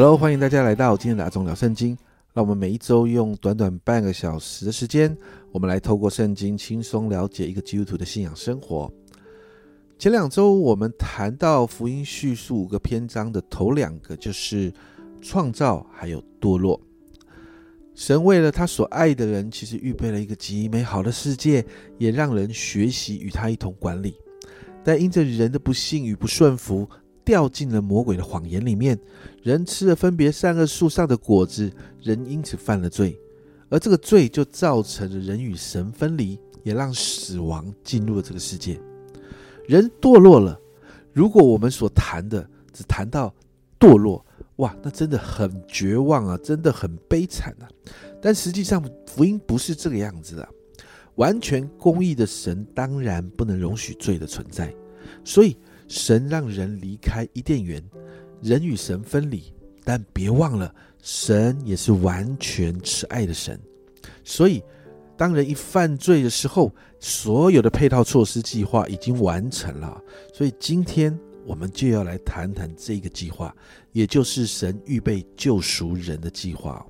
Hello，欢迎大家来到今天的阿忠聊圣经。让我们每一周用短短半个小时的时间，我们来透过圣经轻松了解一个基督徒的信仰生活。前两周我们谈到福音叙述五个篇章的头两个，就是创造还有堕落。神为了他所爱的人，其实预备了一个极美好的世界，也让人学习与他一同管理。但因着人的不幸与不顺服，掉进了魔鬼的谎言里面，人吃了分别善恶树上的果子，人因此犯了罪，而这个罪就造成了人与神分离，也让死亡进入了这个世界。人堕落了。如果我们所谈的只谈到堕落，哇，那真的很绝望啊，真的很悲惨啊。但实际上，福音不是这个样子的。完全公义的神当然不能容许罪的存在，所以。神让人离开伊甸园，人与神分离，但别忘了，神也是完全慈爱的神。所以，当人一犯罪的时候，所有的配套措施计划已经完成了。所以，今天我们就要来谈谈这个计划，也就是神预备救赎人的计划。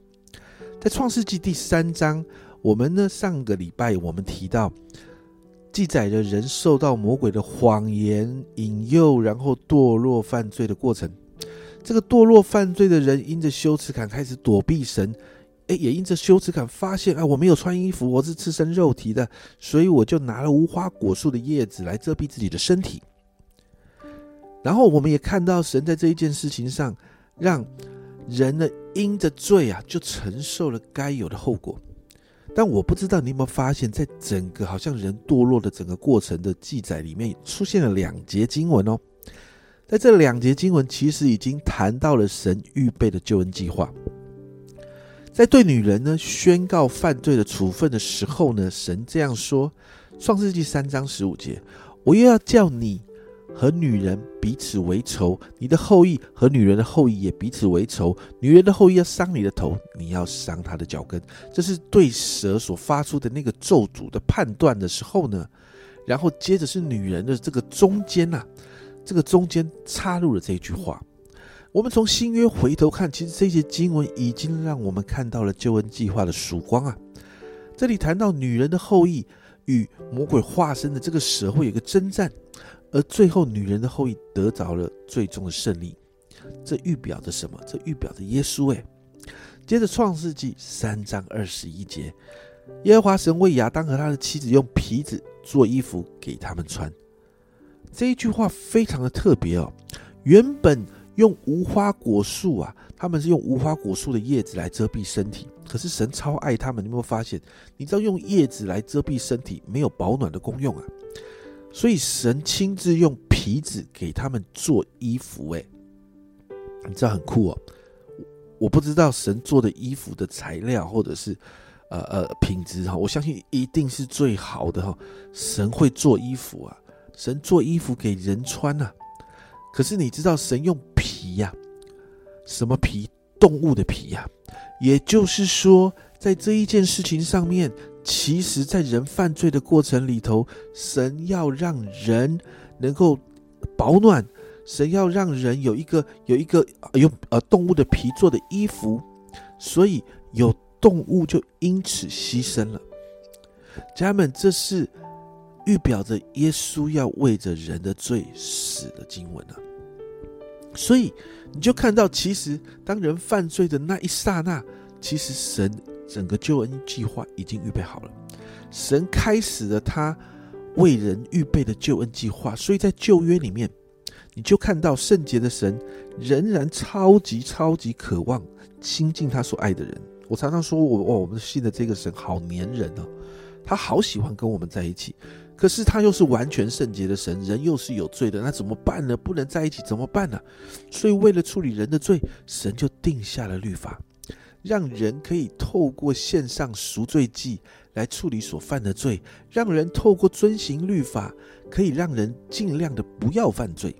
在创世纪第三章，我们呢上个礼拜我们提到。记载着人受到魔鬼的谎言引诱，然后堕落犯罪的过程。这个堕落犯罪的人，因着羞耻感开始躲避神，诶，也因着羞耻感发现啊，我没有穿衣服，我是赤身肉体的，所以我就拿了无花果树的叶子来遮蔽自己的身体。然后我们也看到神在这一件事情上，让人呢因着罪啊，就承受了该有的后果。但我不知道你有没有发现，在整个好像人堕落的整个过程的记载里面，出现了两节经文哦。在这两节经文，其实已经谈到了神预备的救恩计划。在对女人呢宣告犯罪的处分的时候呢，神这样说：《创世纪三章十五节，我又要叫你。和女人彼此为仇，你的后裔和女人的后裔也彼此为仇。女人的后裔要伤你的头，你要伤她的脚跟。这是对蛇所发出的那个咒诅的判断的时候呢。然后接着是女人的这个中间呐，这个中间插入了这句话。我们从新约回头看，其实这些经文已经让我们看到了救恩计划的曙光啊。这里谈到女人的后裔与魔鬼化身的这个蛇会有个征战。而最后，女人的后裔得着了最终的胜利，这预表着什么？这预表着耶稣。哎，接着创世纪三章二十一节，耶和华神为亚当和他的妻子用皮子做衣服给他们穿。这一句话非常的特别哦。原本用无花果树啊，他们是用无花果树的叶子来遮蔽身体，可是神超爱他们，你有没有发现？你知道用叶子来遮蔽身体没有保暖的功用啊？所以神亲自用皮子给他们做衣服，哎，你知道很酷哦。我不知道神做的衣服的材料或者是呃呃品质哈，我相信一定是最好的哈。神会做衣服啊，神做衣服给人穿呐。可是你知道神用皮呀，什么皮？动物的皮呀。也就是说，在这一件事情上面。其实，在人犯罪的过程里头，神要让人能够保暖，神要让人有一个有一个有呃动物的皮做的衣服，所以有动物就因此牺牲了。家人们，这是预表着耶稣要为着人的罪死的经文啊。所以你就看到，其实当人犯罪的那一刹那，其实神。整个救恩计划已经预备好了，神开始了他为人预备的救恩计划，所以在旧约里面，你就看到圣洁的神仍然超级超级渴望亲近他所爱的人。我常常说，我我们信的这个神好粘人哦，他好喜欢跟我们在一起，可是他又是完全圣洁的神，人又是有罪的，那怎么办呢？不能在一起怎么办呢？所以为了处理人的罪，神就定下了律法。让人可以透过线上赎罪祭来处理所犯的罪，让人透过遵行律法，可以让人尽量的不要犯罪。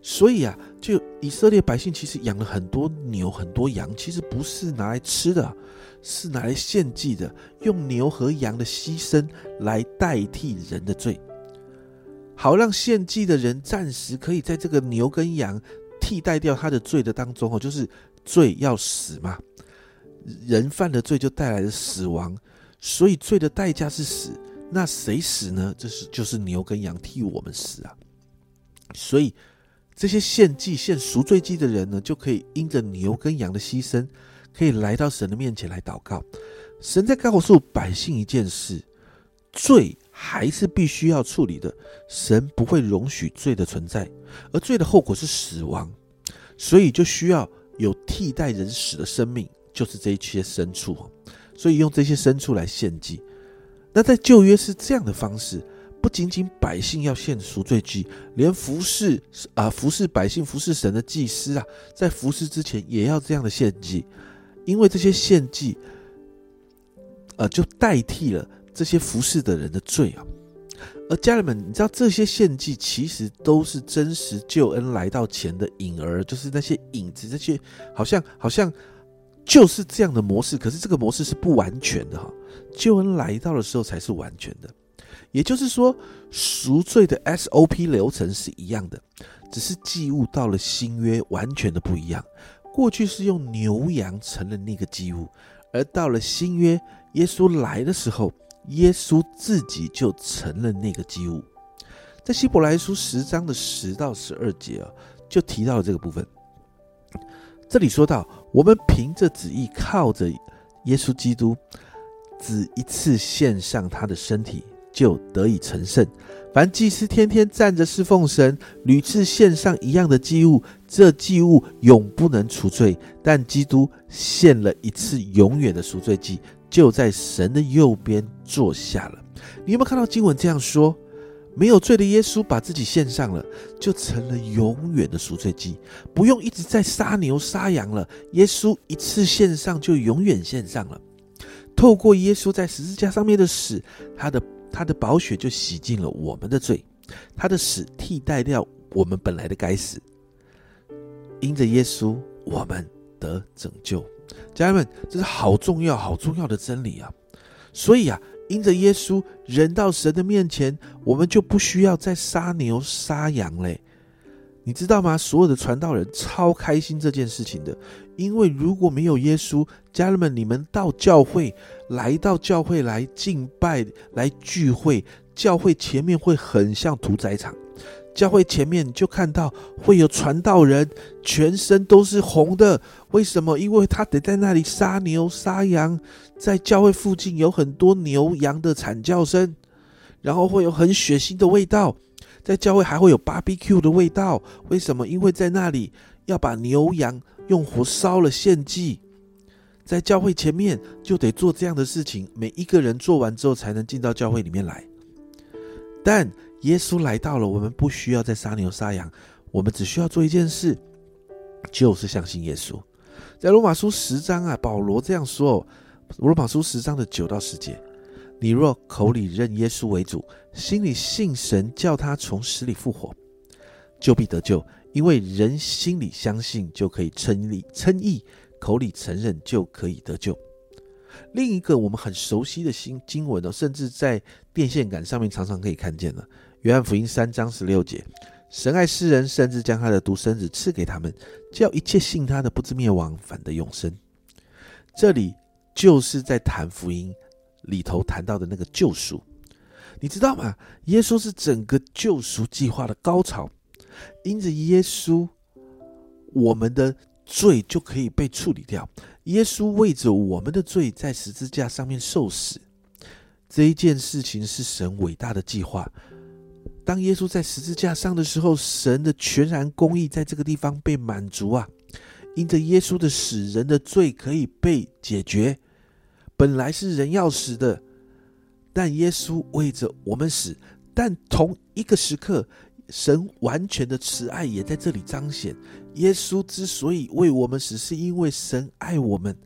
所以啊，就以色列百姓其实养了很多牛、很多羊，其实不是拿来吃的，是拿来献祭的，用牛和羊的牺牲来代替人的罪，好让献祭的人暂时可以在这个牛跟羊。替代掉他的罪的当中哦，就是罪要死嘛，人犯了罪就带来了死亡，所以罪的代价是死。那谁死呢？这是就是牛跟羊替我们死啊。所以这些献祭、献赎罪祭的人呢，就可以因着牛跟羊的牺牲，可以来到神的面前来祷告。神在告诉百姓一件事：罪还是必须要处理的，神不会容许罪的存在，而罪的后果是死亡，所以就需要有替代人死的生命，就是这一些牲畜。所以用这些牲畜来献祭。那在旧约是这样的方式，不仅仅百姓要献赎罪祭，连服侍啊服侍百姓、服侍神的祭司啊，在服侍之前也要这样的献祭，因为这些献祭，呃，就代替了这些服侍的人的罪啊。而家人们，你知道这些献祭其实都是真实救恩来到前的影儿，就是那些影子，这些好像好像。就是这样的模式，可是这个模式是不完全的哈。救恩来到的时候才是完全的，也就是说赎罪的 SOP 流程是一样的，只是祭物到了新约完全的不一样。过去是用牛羊成了那个祭物，而到了新约，耶稣来的时候，耶稣自己就成了那个祭物。在希伯来书十章的十到十二节啊，就提到了这个部分。这里说到，我们凭着旨意，靠着耶稣基督，只一次献上他的身体，就得以成圣。凡祭司天天站着侍奉神，屡次献上一样的祭物，这祭物永不能除罪。但基督献了一次永远的赎罪祭，就在神的右边坐下了。你有没有看到经文这样说？没有罪的耶稣把自己献上了，就成了永远的赎罪祭，不用一直在杀牛杀羊了。耶稣一次献上就永远献上了。透过耶稣在十字架上面的死，他的他的宝血就洗净了我们的罪，他的死替代掉我们本来的该死。因着耶稣，我们得拯救。家人们，这是好重要、好重要的真理啊！所以啊。因着耶稣，人到神的面前，我们就不需要再杀牛杀羊嘞。你知道吗？所有的传道人超开心这件事情的，因为如果没有耶稣，家人们，你们到教会来到教会来敬拜来聚会，教会前面会很像屠宰场。教会前面就看到会有传道人，全身都是红的。为什么？因为他得在那里杀牛杀羊，在教会附近有很多牛羊的惨叫声，然后会有很血腥的味道。在教会还会有 barbecue 的味道。为什么？因为在那里要把牛羊用火烧了献祭。在教会前面就得做这样的事情，每一个人做完之后才能进到教会里面来。但耶稣来到了，我们不需要再杀牛杀羊，我们只需要做一件事，就是相信耶稣。在罗马书十章啊，保罗这样说：罗马书十章的九到十节，你若口里认耶稣为主，心里信神叫他从死里复活，就必得救。因为人心里相信就可以称义，称义口里承认就可以得救。另一个我们很熟悉的新经文哦，甚至在电线杆上面常常可以看见了。约翰福音三章十六节，神爱世人，甚至将他的独生子赐给他们，叫一切信他的不知灭亡，反得永生。这里就是在谈福音里头谈到的那个救赎，你知道吗？耶稣是整个救赎计划的高潮，因着耶稣，我们的罪就可以被处理掉。耶稣为着我们的罪在十字架上面受死，这一件事情是神伟大的计划。当耶稣在十字架上的时候，神的全然公义在这个地方被满足啊！因着耶稣的死，人的罪可以被解决。本来是人要死的，但耶稣为着我们死。但同一个时刻，神完全的慈爱也在这里彰显。耶稣之所以为我们死，是因为神爱我们，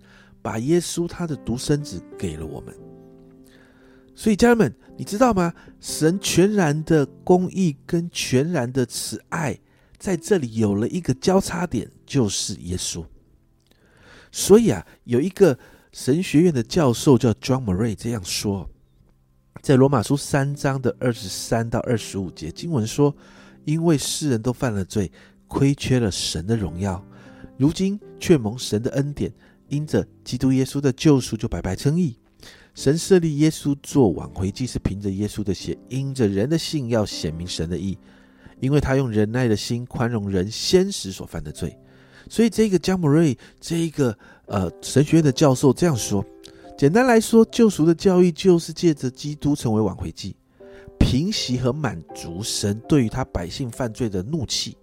把耶稣他的独生子给了我们。所以，家人们，你知道吗？神全然的公义跟全然的慈爱，在这里有了一个交叉点，就是耶稣。所以啊，有一个神学院的教授叫 John Murray 这样说，在罗马书三章的二十三到二十五节经文说：“因为世人都犯了罪，亏缺了神的荣耀，如今却蒙神的恩典，因着基督耶稣的救赎，就白白称义。神设立耶稣做挽回祭，是凭着耶稣的血，因着人的信要显明神的义，因为他用仁爱的心宽容人先时所犯的罪。所以这个姜姆瑞，这一个呃神学院的教授这样说：简单来说，救赎的教义就是借着基督成为挽回祭，平息和满足神对于他百姓犯罪的怒气。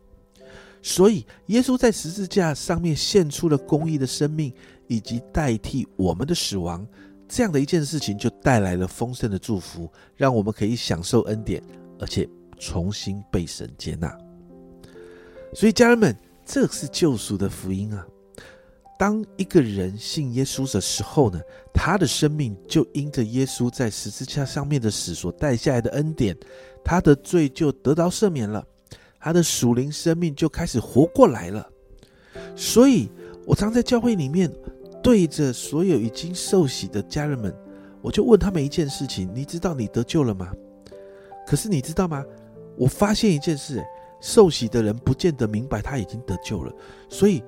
所以，耶稣在十字架上面献出了公义的生命，以及代替我们的死亡，这样的一件事情，就带来了丰盛的祝福，让我们可以享受恩典，而且重新被神接纳。所以，家人们，这是救赎的福音啊！当一个人信耶稣的时候呢，他的生命就因着耶稣在十字架上面的死所带下来的恩典，他的罪就得到赦免了。他的属灵生命就开始活过来了，所以我常在教会里面对着所有已经受洗的家人们，我就问他们一件事情：你知道你得救了吗？可是你知道吗？我发现一件事，受洗的人不见得明白他已经得救了，所以。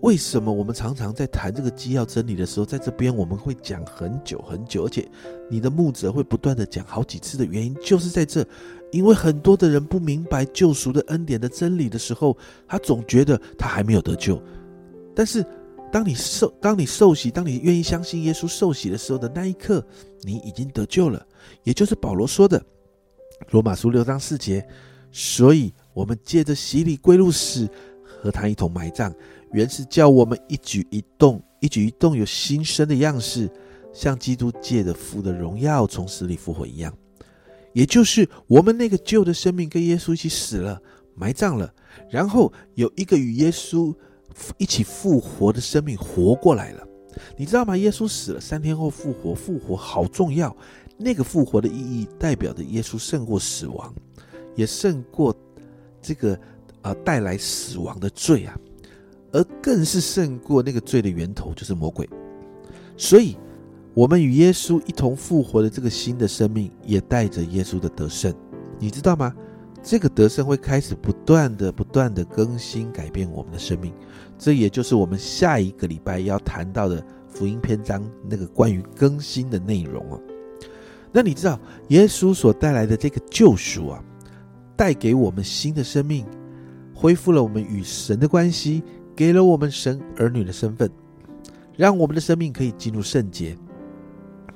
为什么我们常常在谈这个基要真理的时候，在这边我们会讲很久很久，而且你的牧者会不断的讲好几次的原因，就是在这，因为很多的人不明白救赎的恩典的真理的时候，他总觉得他还没有得救。但是，当你受当你受洗，当你愿意相信耶稣受洗的时候的那一刻，你已经得救了。也就是保罗说的，罗马书六章四节。所以，我们借着洗礼归入死，和他一同埋葬。原是叫我们一举一动，一举一动有新生的样式，像基督借的父的荣耀从死里复活一样。也就是我们那个旧的生命跟耶稣一起死了、埋葬了，然后有一个与耶稣一起复活的生命活过来了。你知道吗？耶稣死了三天后复活，复活好重要。那个复活的意义代表着耶稣胜过死亡，也胜过这个啊带来死亡的罪啊。而更是胜过那个罪的源头，就是魔鬼。所以，我们与耶稣一同复活的这个新的生命，也带着耶稣的得胜。你知道吗？这个得胜会开始不断的、不断的更新、改变我们的生命。这也就是我们下一个礼拜要谈到的福音篇章那个关于更新的内容哦。那你知道，耶稣所带来的这个救赎啊，带给我们新的生命，恢复了我们与神的关系。给了我们神儿女的身份，让我们的生命可以进入圣洁，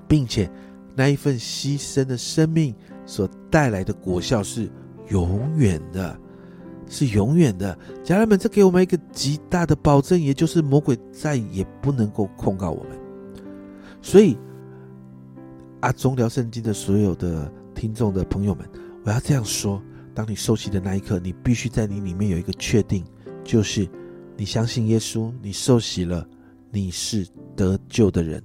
并且那一份牺牲的生命所带来的果效是永远的，是永远的。家人们，这给我们一个极大的保证，也就是魔鬼再也不能够控告我们。所以，阿中聊圣经的所有的听众的朋友们，我要这样说：当你受洗的那一刻，你必须在你里面有一个确定，就是。你相信耶稣，你受洗了，你是得救的人。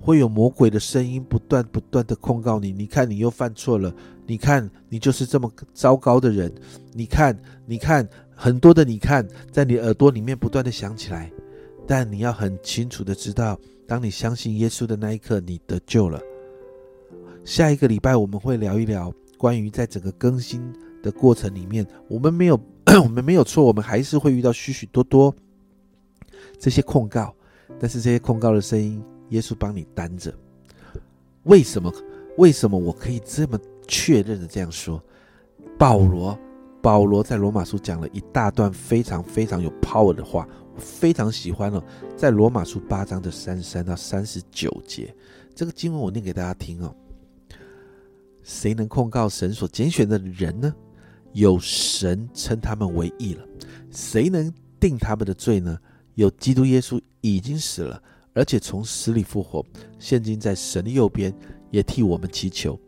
会有魔鬼的声音不断不断的控告你，你看你又犯错了，你看你就是这么糟糕的人，你看你看很多的你看在你耳朵里面不断的响起来。但你要很清楚的知道，当你相信耶稣的那一刻，你得救了。下一个礼拜我们会聊一聊关于在整个更新的过程里面，我们没有。我们没有错，我们还是会遇到许许多多这些控告，但是这些控告的声音，耶稣帮你担着。为什么？为什么我可以这么确认的这样说？保罗，保罗在罗马书讲了一大段非常非常有 power 的话，我非常喜欢哦。在罗马书八章的三十三到三十九节，这个经文我念给大家听哦。谁能控告神所拣选的人呢？有神称他们为义了，谁能定他们的罪呢？有基督耶稣已经死了，而且从死里复活，现今在神的右边，也替我们祈求。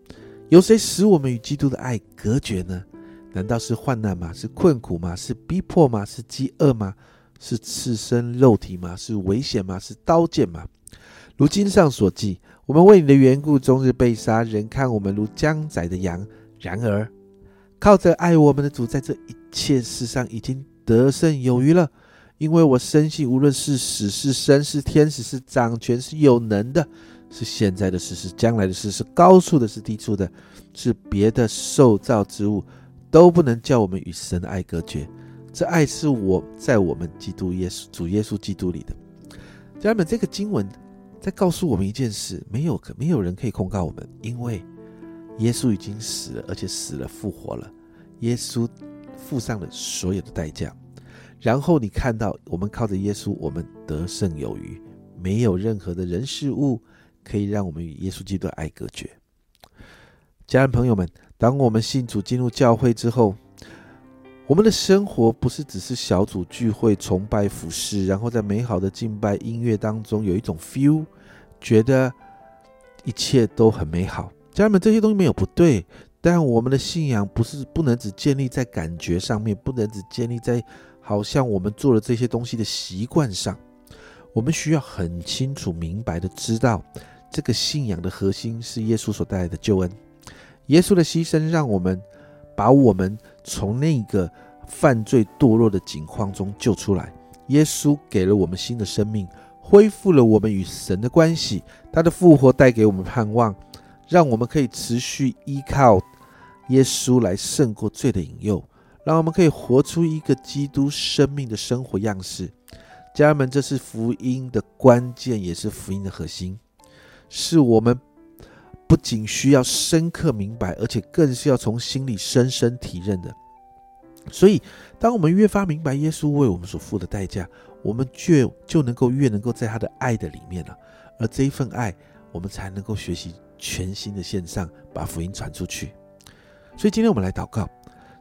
有谁使我们与基督的爱隔绝呢？难道是患难吗？是困苦吗？是逼迫吗？是饥饿吗？是赤身肉体吗？是危险吗？是刀剑吗？如经上所记，我们为你的缘故，终日被杀，人看我们如将宰的羊。然而。靠着爱我们的主，在这一切事上已经得胜有余了。因为我深信，无论是死是生，是天使是掌权是有能的，是现在的事是将来的事，是高处的是低处的，是别的受造之物，都不能叫我们与神的爱隔绝。这爱是我在我们基督耶稣主耶稣基督里的。家人们，这个经文在告诉我们一件事：没有可没有人可以控告我们，因为耶稣已经死了，而且死了复活了。耶稣付上了所有的代价。然后你看到，我们靠着耶稣，我们得胜有余，没有任何的人事物可以让我们与耶稣基督的爱隔绝。家人朋友们，当我们信主进入教会之后，我们的生活不是只是小组聚会、崇拜、服饰，然后在美好的敬拜音乐当中有一种 feel，觉得一切都很美好。家人们，这些东西没有不对，但我们的信仰不是不能只建立在感觉上面，不能只建立在。好像我们做了这些东西的习惯上，我们需要很清楚明白的知道，这个信仰的核心是耶稣所带来的救恩。耶稣的牺牲让我们把我们从那个犯罪堕落的境况中救出来。耶稣给了我们新的生命，恢复了我们与神的关系。他的复活带给我们盼望，让我们可以持续依靠耶稣来胜过罪的引诱。让我们可以活出一个基督生命的生活样式，家人们，这是福音的关键，也是福音的核心，是我们不仅需要深刻明白，而且更是要从心里深深体认的。所以，当我们越发明白耶稣为我们所付的代价，我们就就能够越能够在他的爱的里面了，而这一份爱，我们才能够学习全新的线上把福音传出去。所以，今天我们来祷告。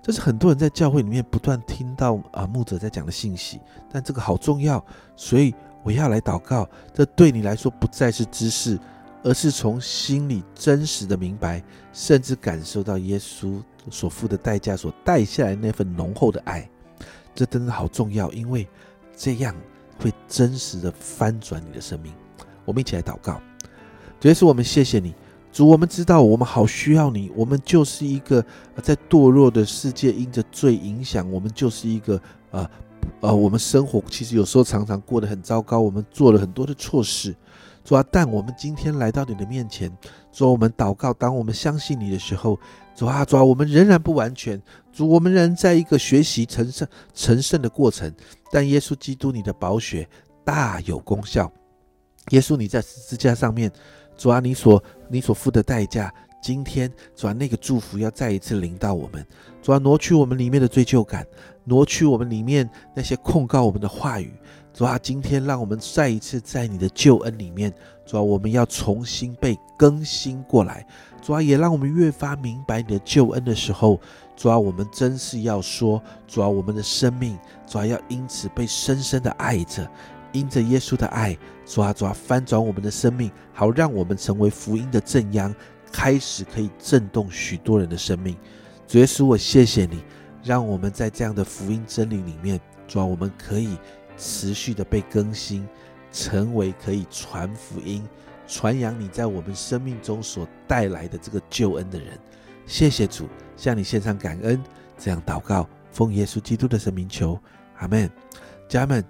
这是很多人在教会里面不断听到啊牧者在讲的信息，但这个好重要，所以我要来祷告。这对你来说不再是知识，而是从心里真实的明白，甚至感受到耶稣所付的代价所带下来那份浓厚的爱。这真的好重要，因为这样会真实的翻转你的生命。我们一起来祷告，主耶稣，我们谢谢你。主，我们知道我们好需要你。我们就是一个在堕落的世界，因着罪影响，我们就是一个呃呃，我们生活其实有时候常常过得很糟糕。我们做了很多的错事，主啊！但我们今天来到你的面前，主，我们祷告。当我们相信你的时候，主啊，主啊，我们仍然不完全。主，我们仍在一个学习成圣、成圣的过程。但耶稣基督，你的宝血大有功效。耶稣，你在十字架上面。主啊，你所你所付的代价，今天主啊，那个祝福要再一次临到我们。主啊，挪去我们里面的罪疚感，挪去我们里面那些控告我们的话语。主啊，今天让我们再一次在你的救恩里面。主啊，我们要重新被更新过来。主啊，也让我们越发明白你的救恩的时候。主啊，我们真是要说，主啊，我们的生命，主啊，要因此被深深的爱着。因着耶稣的爱，抓抓翻转我们的生命，好让我们成为福音的正央，开始可以震动许多人的生命。主耶稣，我谢谢你，让我们在这样的福音真理里面，主啊，我们可以持续的被更新，成为可以传福音、传扬你在我们生命中所带来的这个救恩的人。谢谢主，向你献上感恩，这样祷告，奉耶稣基督的圣名求，阿门。家人们。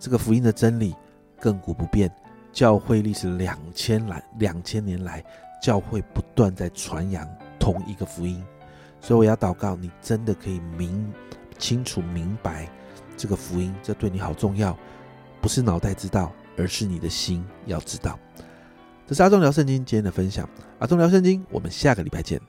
这个福音的真理亘古不变，教会历史两千来两千年来，教会不断在传扬同一个福音，所以我要祷告，你真的可以明清楚明白这个福音，这对你好重要，不是脑袋知道，而是你的心要知道。这是阿忠聊圣经今天的分享，阿忠聊圣经，我们下个礼拜见。